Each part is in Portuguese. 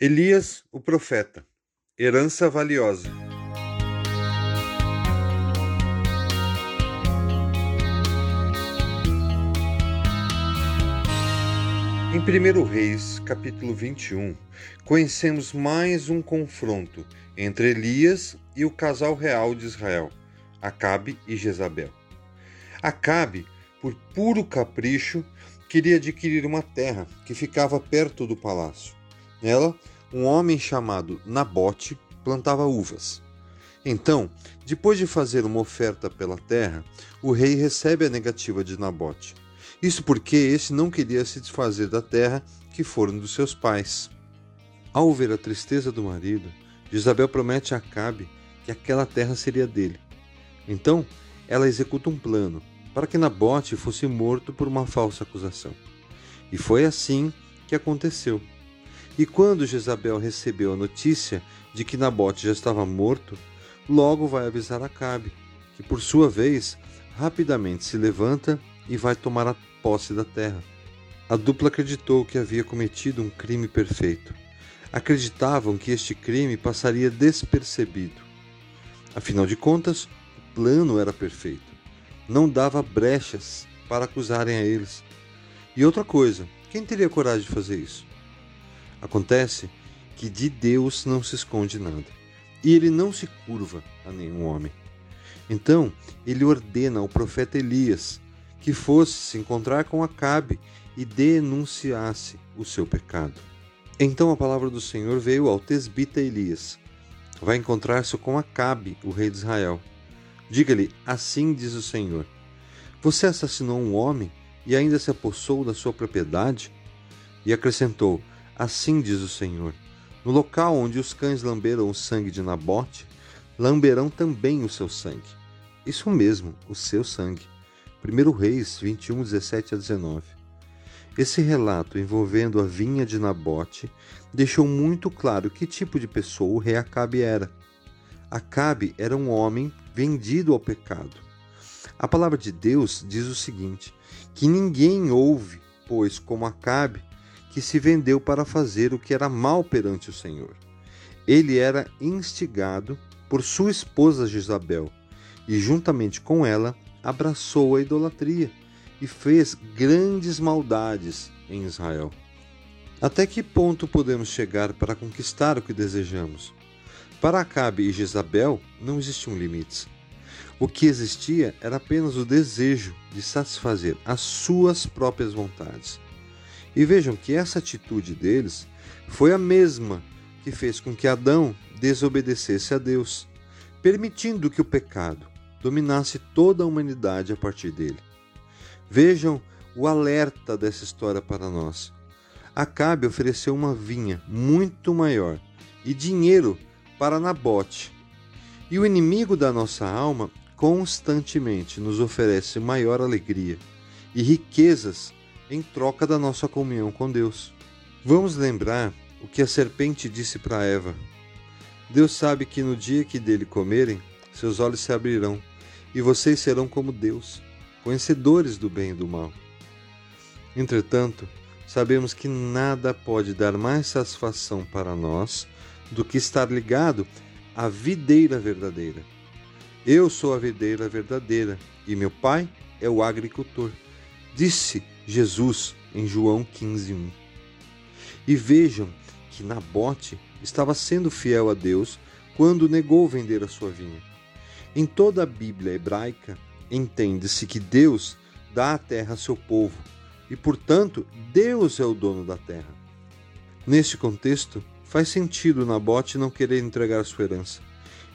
Elias, o profeta. Herança valiosa. Em 1 Reis, capítulo 21, conhecemos mais um confronto entre Elias e o casal real de Israel, Acabe e Jezabel. Acabe, por puro capricho, queria adquirir uma terra que ficava perto do palácio. Nela, um homem chamado Nabote plantava uvas. Então, depois de fazer uma oferta pela terra, o rei recebe a negativa de Nabote. Isso porque este não queria se desfazer da terra que foram dos seus pais. Ao ver a tristeza do marido, Isabel promete a Acabe que aquela terra seria dele. Então, ela executa um plano para que Nabote fosse morto por uma falsa acusação. E foi assim que aconteceu. E quando Jezabel recebeu a notícia de que Nabote já estava morto, logo vai avisar Acabe, que por sua vez rapidamente se levanta e vai tomar a posse da terra. A dupla acreditou que havia cometido um crime perfeito. Acreditavam que este crime passaria despercebido. Afinal de contas, o plano era perfeito. Não dava brechas para acusarem a eles. E outra coisa, quem teria coragem de fazer isso? Acontece que de Deus não se esconde nada, e ele não se curva a nenhum homem. Então, ele ordena ao profeta Elias que fosse se encontrar com Acabe e denunciasse o seu pecado. Então a palavra do Senhor veio ao tesbita Elias. Vai encontrar-se com Acabe, o rei de Israel. Diga-lhe: Assim diz o Senhor: Você assassinou um homem e ainda se apossou da sua propriedade? E acrescentou: Assim diz o Senhor: No local onde os cães lamberam o sangue de Nabote, lamberão também o seu sangue. Isso mesmo, o seu sangue. 1 Reis 21, 17 a 19. Esse relato envolvendo a vinha de Nabote deixou muito claro que tipo de pessoa o rei Acabe era. Acabe era um homem vendido ao pecado. A palavra de Deus diz o seguinte: que ninguém ouve, pois, como Acabe, que se vendeu para fazer o que era mal perante o Senhor. Ele era instigado por sua esposa Jezabel e, juntamente com ela, abraçou a idolatria e fez grandes maldades em Israel. Até que ponto podemos chegar para conquistar o que desejamos? Para Acabe e Jezabel não existiam limites. O que existia era apenas o desejo de satisfazer as suas próprias vontades. E vejam que essa atitude deles foi a mesma que fez com que Adão desobedecesse a Deus, permitindo que o pecado dominasse toda a humanidade a partir dele. Vejam o alerta dessa história para nós. Acabe ofereceu uma vinha muito maior e dinheiro para Nabote. E o inimigo da nossa alma constantemente nos oferece maior alegria e riquezas em troca da nossa comunhão com Deus. Vamos lembrar o que a serpente disse para Eva. Deus sabe que no dia que dele comerem, seus olhos se abrirão e vocês serão como Deus, conhecedores do bem e do mal. Entretanto, sabemos que nada pode dar mais satisfação para nós do que estar ligado à videira verdadeira. Eu sou a videira verdadeira e meu pai é o agricultor. Disse Jesus em João 15:1. E vejam que Nabote estava sendo fiel a Deus quando negou vender a sua vinha. Em toda a Bíblia hebraica, entende-se que Deus dá a terra a seu povo e, portanto, Deus é o dono da terra. Neste contexto, faz sentido Nabote não querer entregar sua herança.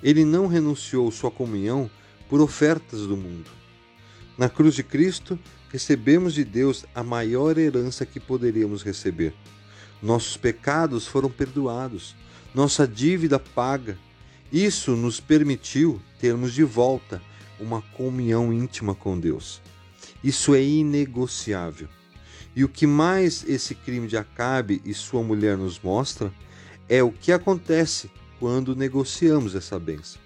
Ele não renunciou sua comunhão por ofertas do mundo. Na cruz de Cristo, recebemos de Deus a maior herança que poderíamos receber. Nossos pecados foram perdoados, nossa dívida paga. Isso nos permitiu termos de volta uma comunhão íntima com Deus. Isso é inegociável. E o que mais esse crime de Acabe e sua mulher nos mostra é o que acontece quando negociamos essa bênção.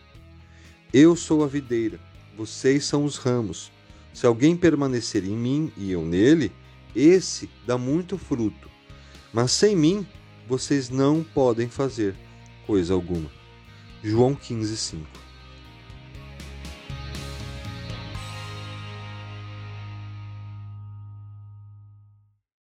Eu sou a videira, vocês são os ramos. Se alguém permanecer em mim e eu nele, esse dá muito fruto. Mas sem mim, vocês não podem fazer coisa alguma. João 15, 5